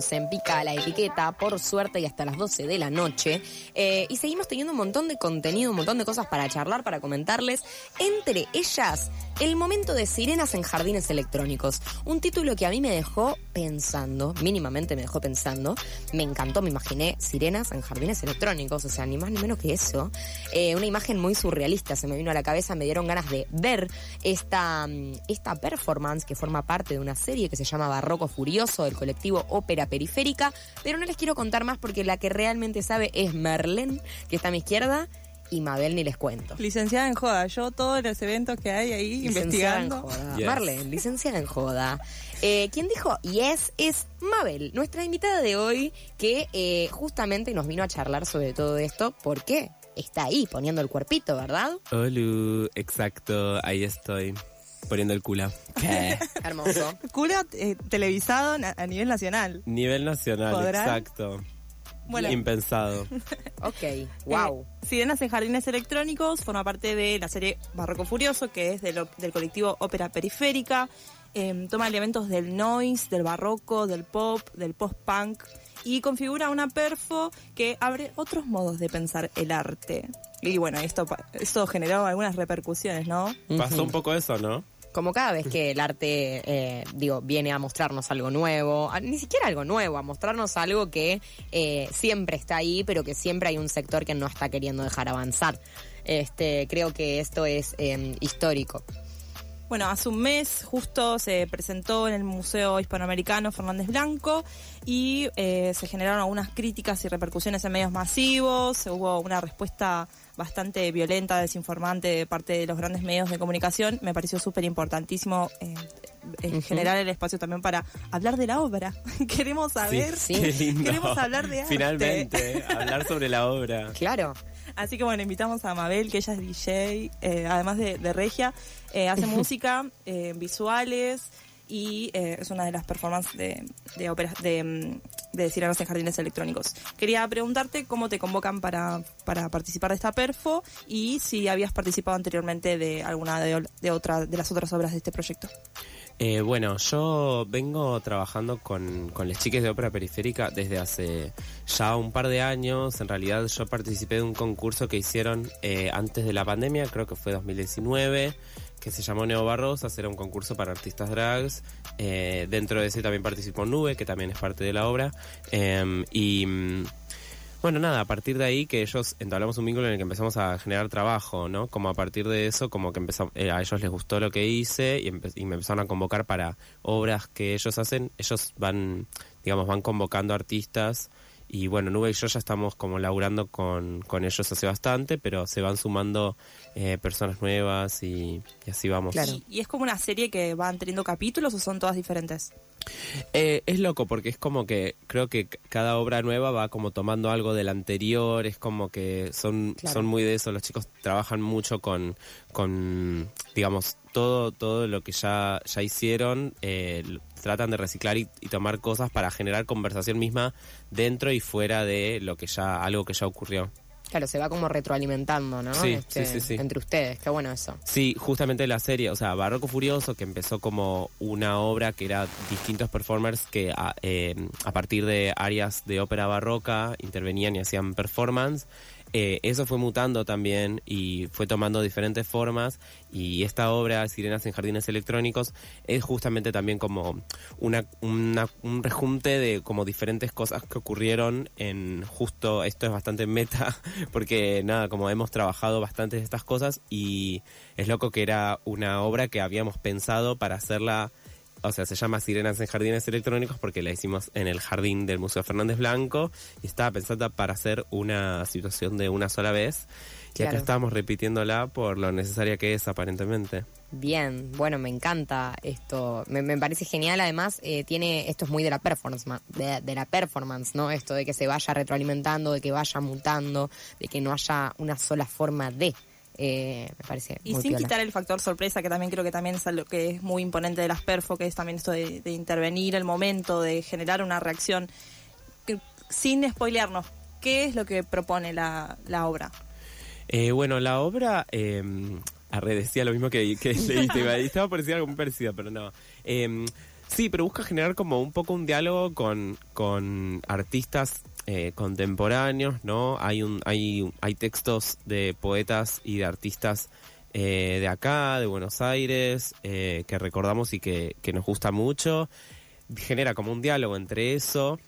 seguimos en Pica la Etiqueta, por suerte, y hasta las 12 de la noche. Eh, y seguimos teniendo un montón de contenido, un montón de cosas para charlar, para comentarles. Entre ellas, el momento de Sirenas en Jardines Electrónicos. Un título que a mí me dejó pensando, mínimamente me dejó pensando. Me encantó, me imaginé Sirenas en Jardines Electrónicos, o sea, ni más ni menos que eso. Eh, una imagen muy surrealista se me vino a la cabeza, me dieron ganas de ver esta, mm, esta performance que forma parte de una serie que se llama Barroco Furioso del colectivo Ópera Periférica, pero no les quiero contar más porque la que realmente sabe es Merlén, que está a mi izquierda, y Mabel ni les cuento. Licenciada en joda, yo todos los eventos que hay ahí investigando. En joda. Yes. Marlene, licenciada en joda. Eh, ¿Quién dijo yes es Mabel, nuestra invitada de hoy, que eh, justamente nos vino a charlar sobre todo esto. ¿Por qué? Está ahí poniendo el cuerpito, ¿verdad? Hola, exacto, ahí estoy. Poniendo el culo. ¿Qué? Hermoso. Culo eh, televisado a nivel nacional. Nivel nacional, ¿Podrán? exacto. Bueno. Impensado. Ok, wow. Eh, Sirenas en Jardines Electrónicos forma parte de la serie Barroco Furioso, que es del, o- del colectivo Ópera Periférica. Eh, toma elementos del noise, del barroco, del pop, del post-punk y configura una perfo que abre otros modos de pensar el arte. Y bueno, esto, pa- esto generó algunas repercusiones, ¿no? Pasó un poco eso, ¿no? Como cada vez que el arte, eh, digo, viene a mostrarnos algo nuevo, a- ni siquiera algo nuevo, a mostrarnos algo que eh, siempre está ahí, pero que siempre hay un sector que no está queriendo dejar avanzar. Este, creo que esto es eh, histórico. Bueno, hace un mes justo se presentó en el Museo Hispanoamericano Fernández Blanco y eh, se generaron algunas críticas y repercusiones en medios masivos, hubo una respuesta bastante violenta, desinformante de parte de los grandes medios de comunicación. Me pareció súper importantísimo eh, eh, Ujú. generar el espacio también para hablar de la obra. Queremos saber, sí. Queremos hablar de arte. Finalmente, hablar sobre la obra. Claro. Así que bueno, invitamos a Mabel, que ella es DJ, eh, además de, de regia, eh, hace música, eh, visuales y eh, es una de las performances de, de óperas de, mm, de Cirujanos en Jardines Electrónicos. Quería preguntarte cómo te convocan para, para participar de esta perfo y si habías participado anteriormente de alguna de, de, otra, de las otras obras de este proyecto. Eh, bueno, yo vengo trabajando con, con las chicas de ópera periférica desde hace ya un par de años. En realidad yo participé de un concurso que hicieron eh, antes de la pandemia, creo que fue 2019, que se llamó Neo Barrosas, era un concurso para artistas drags. Eh, dentro de ese también participó Nube, que también es parte de la obra. Eh, y... bueno, nada, a partir de ahí que ellos entablamos un vínculo en el que empezamos a generar trabajo, ¿no? Como a partir de eso, como que empezó, eh, a ellos les gustó lo que hice y, y me empezaron a convocar para obras que ellos hacen. Ellos van, digamos, van convocando artistas y bueno, Nube y yo ya estamos como laburando con, con ellos hace bastante, pero se van sumando eh, personas nuevas y, y así vamos. Claro. Y, y es como una serie que van teniendo capítulos o son todas diferentes. Eh, es loco porque es como que creo que cada obra nueva va como tomando algo del anterior, es como que son, Claro. son muy de eso, los chicos trabajan mucho con, con digamos, todo, todo lo que ya, ya hicieron, eh, tratan de reciclar y, y tomar cosas para generar conversación misma dentro y fuera de lo que ya, algo que ya ocurrió. Claro, se va como retroalimentando, ¿no? Sí, Este, sí, sí, sí. Entre ustedes, qué bueno eso. Sí, justamente la serie, o sea, Barroco Furioso, que empezó como una obra que era distintos performers que a, eh, a partir de áreas de ópera barroca intervenían y hacían performance. Eh, eso fue mutando también y fue tomando diferentes formas y esta obra, Sirenas en Jardines Electrónicos, es justamente también como una, un rejunte de como diferentes cosas que ocurrieron en justo, esto es bastante meta, porque nada, como hemos trabajado bastante de estas cosas y es loco que era una obra que habíamos pensado para hacerla o sea, se llama Sirenas en Jardines Electrónicos porque la hicimos en el jardín del Museo Fernández Blanco y estaba pensada para hacer una situación de una sola vez. Y Claro. acá estábamos repitiéndola por lo necesaria que es, aparentemente. Bien, bueno, me encanta esto, me, me parece genial, además eh, tiene, esto es muy de la performance, ma- de, de la performance, ¿no? Esto de que se vaya retroalimentando, de que vaya mutando, de que no haya una sola forma de, eh, me parece Y muy sin piola. quitar el factor sorpresa, que también creo que también es algo que es muy imponente de las perfo, que es también esto de, de intervenir el momento, de generar una reacción. Que- sin spoilearnos, ¿qué es lo que propone la, la obra? Eh, bueno, la obra, eh, arre, decía lo mismo que, que leíste, iba- estaba por decir algo muy parecido, pero no. Eh, Sí, pero busca generar como un poco un diálogo con, con artistas eh, contemporáneos, ¿no? Hay, un, hay, hay textos de poetas y de artistas eh, de acá, de Buenos Aires, eh, que recordamos y que, que nos gusta mucho. Genera como un diálogo entre eso,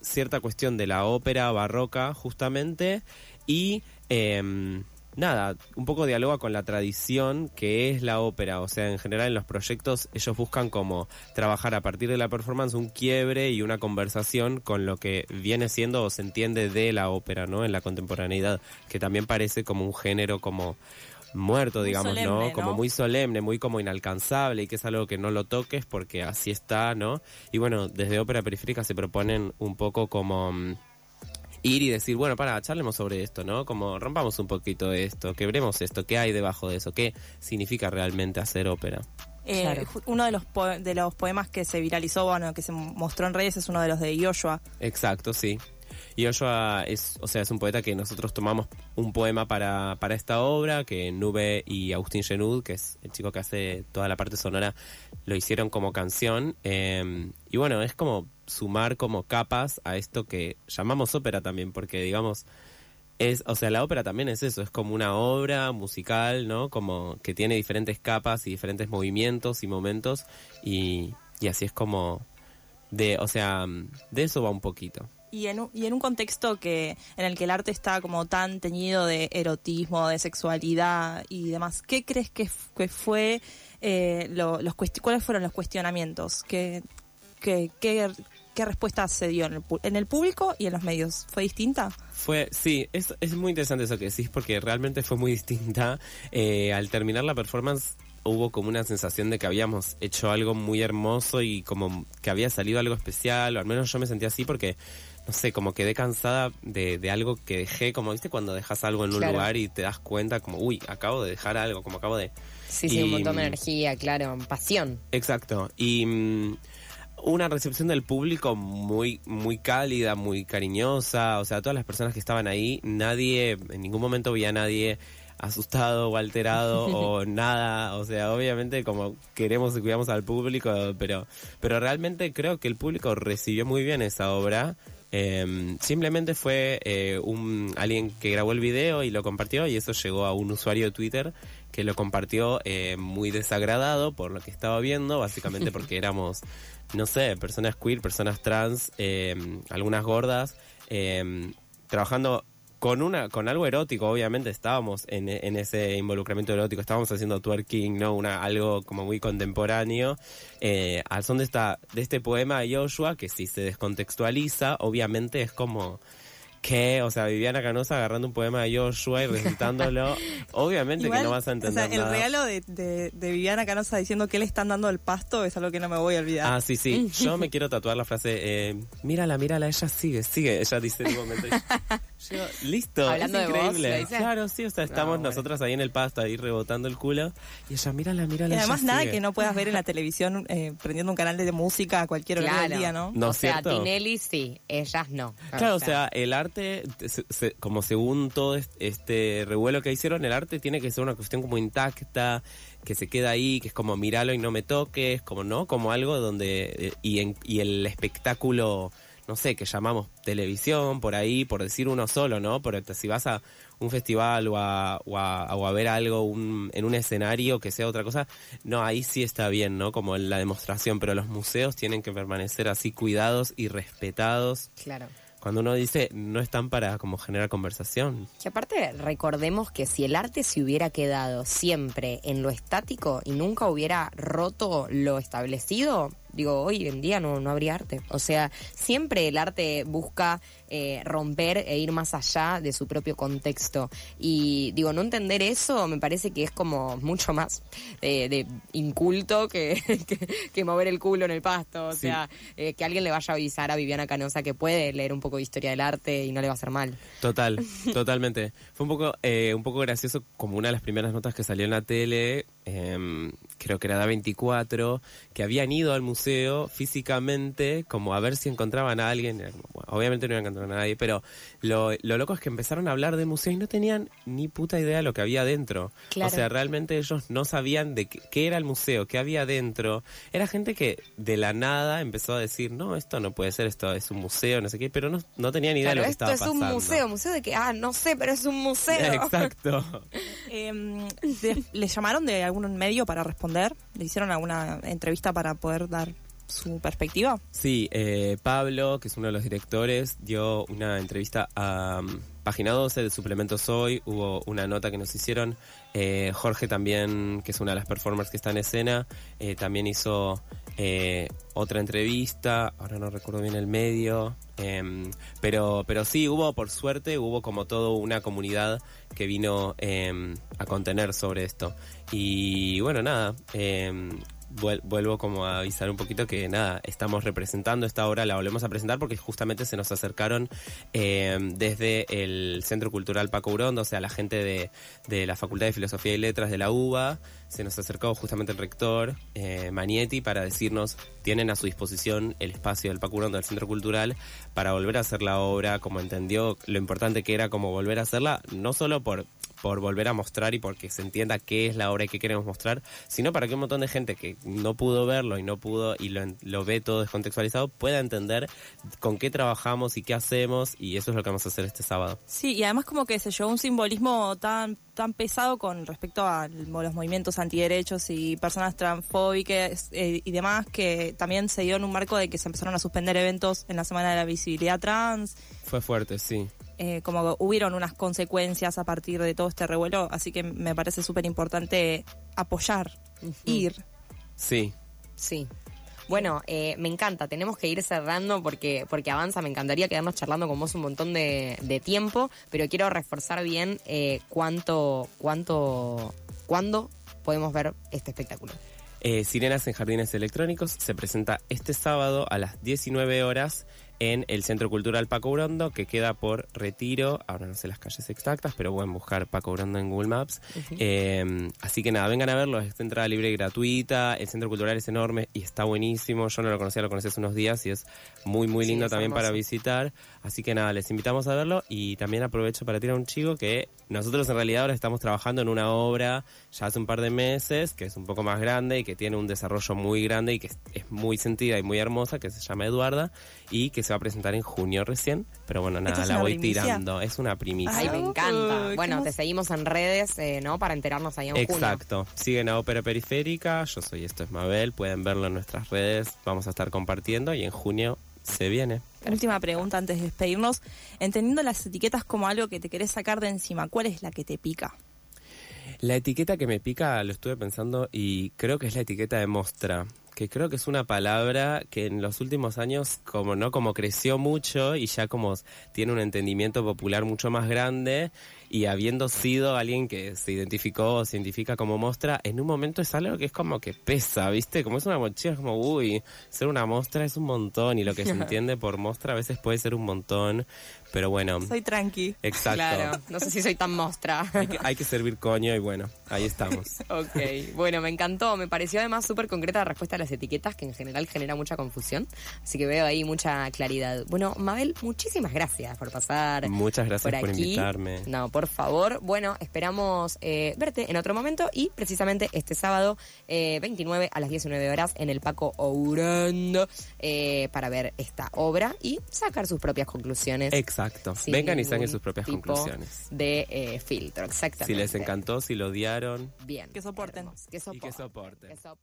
cierta cuestión de la ópera barroca, justamente, y em, nada, un poco dialoga con la tradición que es la ópera. O sea, en general en los proyectos ellos buscan como trabajar a partir de la performance un quiebre y una conversación con lo que viene siendo o se entiende de la ópera, ¿no? En la contemporaneidad, que también parece como un género como muerto, Muy digamos, solemne, ¿no? ¿no? Como muy solemne, muy como inalcanzable y que es algo que no lo toques porque así está, ¿no? Y bueno, desde Ópera Periférica se proponen un poco como mm, ir y decir, bueno, para, charlemos sobre esto, ¿no? Como rompamos un poquito esto, quebremos esto, ¿qué hay debajo de eso? ¿Qué significa realmente hacer ópera? Eh, Claro. Uno de los, de los poemas que se viralizó, bueno, que se mostró en redes es uno de los de Joshua. Exacto, sí. Y Joshua es, o sea, es un poeta que nosotros tomamos un poema para, para esta obra, que Nube y Agustín Genud, que es el chico que hace toda la parte sonora, lo hicieron como canción. eh, y bueno, es como sumar como capas a esto que llamamos ópera también, porque digamos, es, o sea, la ópera también es eso, es como una obra musical, ¿no? Como que tiene diferentes capas y diferentes movimientos y momentos, y, y así es como de, o sea, de eso va un poquito. Y en, un, y en un contexto que en el que el arte está como tan teñido de erotismo, de sexualidad y demás, ¿qué crees que, que fue eh, lo- los cuáles fueron los cuestionamientos? ¿Qué, qué, qué, respuesta se dio en el, en el público y en los medios? ¿Fue distinta? Fue, sí, es, es muy interesante eso que decís porque realmente fue muy distinta. Eh, al terminar la performance hubo como una sensación de que habíamos hecho algo muy hermoso y como que había salido algo especial, o al menos yo me sentía así porque, no sé, como quedé cansada de, de algo que dejé, como viste cuando dejas algo en un Claro. lugar y te das cuenta como, uy, acabo de dejar algo, como acabo de... Sí, sí, un montón de energía, claro, pasión. Exacto. Y mm, una recepción del público muy, muy cálida, muy cariñosa. O sea, todas las personas que estaban ahí, nadie, en ningún momento vi a nadie asustado o alterado o nada. O sea, obviamente como queremos y cuidamos al público, pero, pero realmente creo que el público recibió muy bien esa obra. Eh, simplemente fue eh, un alguien que grabó el video y lo compartió y eso llegó a un usuario de Twitter que lo compartió eh, muy desagradado por lo que estaba viendo, básicamente porque éramos, no sé, personas queer, personas trans, eh, algunas gordas, eh, trabajando con una con algo erótico, obviamente estábamos en, en ese involucramiento erótico, estábamos haciendo twerking, no una algo como muy contemporáneo, eh, al son de esta de este poema de Joshua que si se descontextualiza, obviamente es como que, o sea, Viviana Canosa agarrando un poema de Joshua y recitándolo, obviamente Igual, que no vas a entender o sea, el nada. regalo de, de, de Viviana Canosa diciendo que le están dando el pasto es algo que no me voy a olvidar. Ah, sí, sí. Yo me quiero tatuar la frase, eh, mírala, mírala, ella sigue, sigue. Ella dice momento. Yo, listo, Hablando es de vos, increíble. claro, sí, o sea, estamos bueno. nosotras ahí en el pasto, ahí rebotando el culo. Y ella, mírala, mírala. y además nada sigue". que no puedas ver en la televisión eh, prendiendo un canal de música a cualquier hora del día, ¿no? ¿No o sea, cierto? Tinelli sí, ellas no. Claro, o sea, el arte, se- se- como según todo est- este revuelo que hicieron, el arte tiene que ser una cuestión como intacta, que se queda ahí, que es como míralo y no me toques, como no, como algo donde eh, y, en- y el espectáculo, no sé, que llamamos televisión por ahí, por decir uno solo, ¿no? Pero si vas a un festival o a, o a, o a ver algo un- en un escenario que sea otra cosa, no, ahí sí está bien, ¿no? Como la demostración, pero los museos tienen que permanecer así cuidados y respetados Claro. cuando uno dice no están para como generar conversación. Que aparte recordemos que si el arte se hubiera quedado siempre en lo estático y nunca hubiera roto lo establecido, digo, hoy en día no, no habría arte. O sea, siempre el arte busca eh, romper e ir más allá de su propio contexto. Y digo, no entender eso me parece que es como mucho más eh, de inculto que, que, que mover el culo en el pasto. O Sí. sea, eh, que alguien le vaya a avisar a Viviana Canosa que puede leer un poco de historia del arte y no le va a hacer mal. Total, totalmente. Fue un poco, un poco gracioso como una de las primeras notas que salió en la tele, em, creo que era da 24, que habían ido al museo físicamente como a ver si encontraban a alguien. Obviamente no iban a encontrar entró nadie, pero lo, lo loco es que empezaron a hablar de museo y no tenían ni puta idea de lo que había adentro. Claro. O sea, realmente ellos no sabían de qué, qué era el museo, qué había adentro. Era gente que de la nada empezó a decir, no, esto no puede ser, esto es un museo, no sé qué, pero no, no tenían ni idea Claro, de lo que esto estaba es pasando. un museo, museo de que, ah, no sé, pero es un museo. Exacto. Em, de- ¿Les llamaron de algún medio para responder? ¿Le hicieron alguna entrevista para poder dar su perspectiva? Sí, eh, Pablo, que es uno de los directores, dio una entrevista a um, Página 12 de Suplementos Hoy. Hubo una nota que nos hicieron. Eh, Jorge también, que es una de las performers que está en escena, eh, también hizo otra entrevista. Ahora no recuerdo bien el medio. em, pero, pero sí, hubo, por suerte, hubo como todo una comunidad que vino em, a contener sobre esto. Y bueno, nada. Vuel- vuelvo como a avisar un poquito que nada, estamos representando esta obra, la volvemos a presentar porque justamente se nos acercaron eh, desde el Centro Cultural Paco Urondo, o sea, la gente de, de la Facultad de Filosofía y Letras de la UBA, se nos acercó justamente el rector eh, Manietti para decirnos, tienen a su disposición el espacio del Paco Urondo del Centro Cultural para volver a hacer la obra, como entendió lo importante que era como volver a hacerla, no solo por por volver a mostrar y porque se entienda qué es la obra y qué queremos mostrar, sino para que un montón de gente que no pudo verlo y no pudo y lo, ve todo descontextualizado pueda entender con qué trabajamos y qué hacemos y eso es lo que vamos a hacer este sábado. Sí, y además como que se llevó un simbolismo tan tan pesado con respecto a los movimientos antiderechos y personas transfóbicas eh, y demás, que también se dio en un marco de que se empezaron a suspender eventos en la Semana de la Visibilidad Trans, Fue fuerte, sí. eh, como hubieron unas consecuencias a partir de todo este revuelo, así que me parece súper importante apoyar, ir. Sí, Sí. Bueno, eh, me encanta, tenemos que ir cerrando porque, porque avanza, me encantaría quedarnos charlando con vos un montón de, de tiempo, pero quiero reforzar bien eh, cuánto, cuánto, cuándo podemos ver este espectáculo. Eh, Sirenas en Jardines Electrónicos se presenta este sábado a las 19 horas en el Centro Cultural Paco Urondo, que queda por Retiro. Ahora no sé las calles exactas, pero pueden buscar Paco Urondo en Google Maps. Eh, así que nada, vengan a verlo. Es entrada libre y gratuita. El Centro Cultural es enorme y está buenísimo. Yo no lo conocía, lo conocí hace unos días y es muy, muy lindo también para visitar. Así que nada, les invitamos a verlo y también aprovecho para tirar un chico que nosotros en realidad ahora estamos trabajando en una obra ya hace un par de meses que es un poco más grande y que tiene un desarrollo muy grande y que es muy sentida y muy hermosa que se llama Eduarda y que se va a presentar en junio recién. Pero bueno, ¿Esto nada, la voy primicia? tirando. Es una primicia. Ay, me encanta. Bueno, te seguimos en redes, eh, ¿no? Para enterarnos ahí en junio. Exacto. Siguen a Ópera Periférica. Yo soy Esto es Mabel. Pueden verlo en nuestras redes. Vamos a estar compartiendo y en junio se viene. Última pregunta antes de despedirnos. Entendiendo las etiquetas como algo que te querés sacar de encima, ¿cuál es la que te pica? La etiqueta que me pica, lo estuve pensando y creo que es la etiqueta de mostra, que creo que es una palabra que en los últimos años como no como creció mucho y ya como tiene un entendimiento popular mucho más grande y habiendo sido alguien que se identificó o se identifica como mostra, en un momento es algo que es como que pesa, ¿viste? Como es una mochila, es como, uy, ser una mostra es un montón y lo que se entiende por mostra a veces puede ser un montón, pero bueno, Soy tranqui. exacto. Claro, no sé si soy tan mostra. Hay que, hay que servir coño y bueno, ahí estamos. Ok, bueno, me encantó. Me pareció además súper concreta la respuesta a las etiquetas, que en general genera mucha confusión. Así que veo ahí mucha claridad. Bueno, Mabel, muchísimas gracias por pasar. Muchas gracias por, aquí. invitarme. No, por favor. Bueno, esperamos eh, verte en otro momento y precisamente este sábado eh, 29 a las 19 horas en el Paco Ourando eh, para ver esta obra y sacar sus propias conclusiones. Exacto. Vengan y saquen sus propias tipo conclusiones. De eh, filtro, exactamente. Si les encantó, si lo odiaron Bien. Que soporten. Que y que soporten. soporten. Que soporten.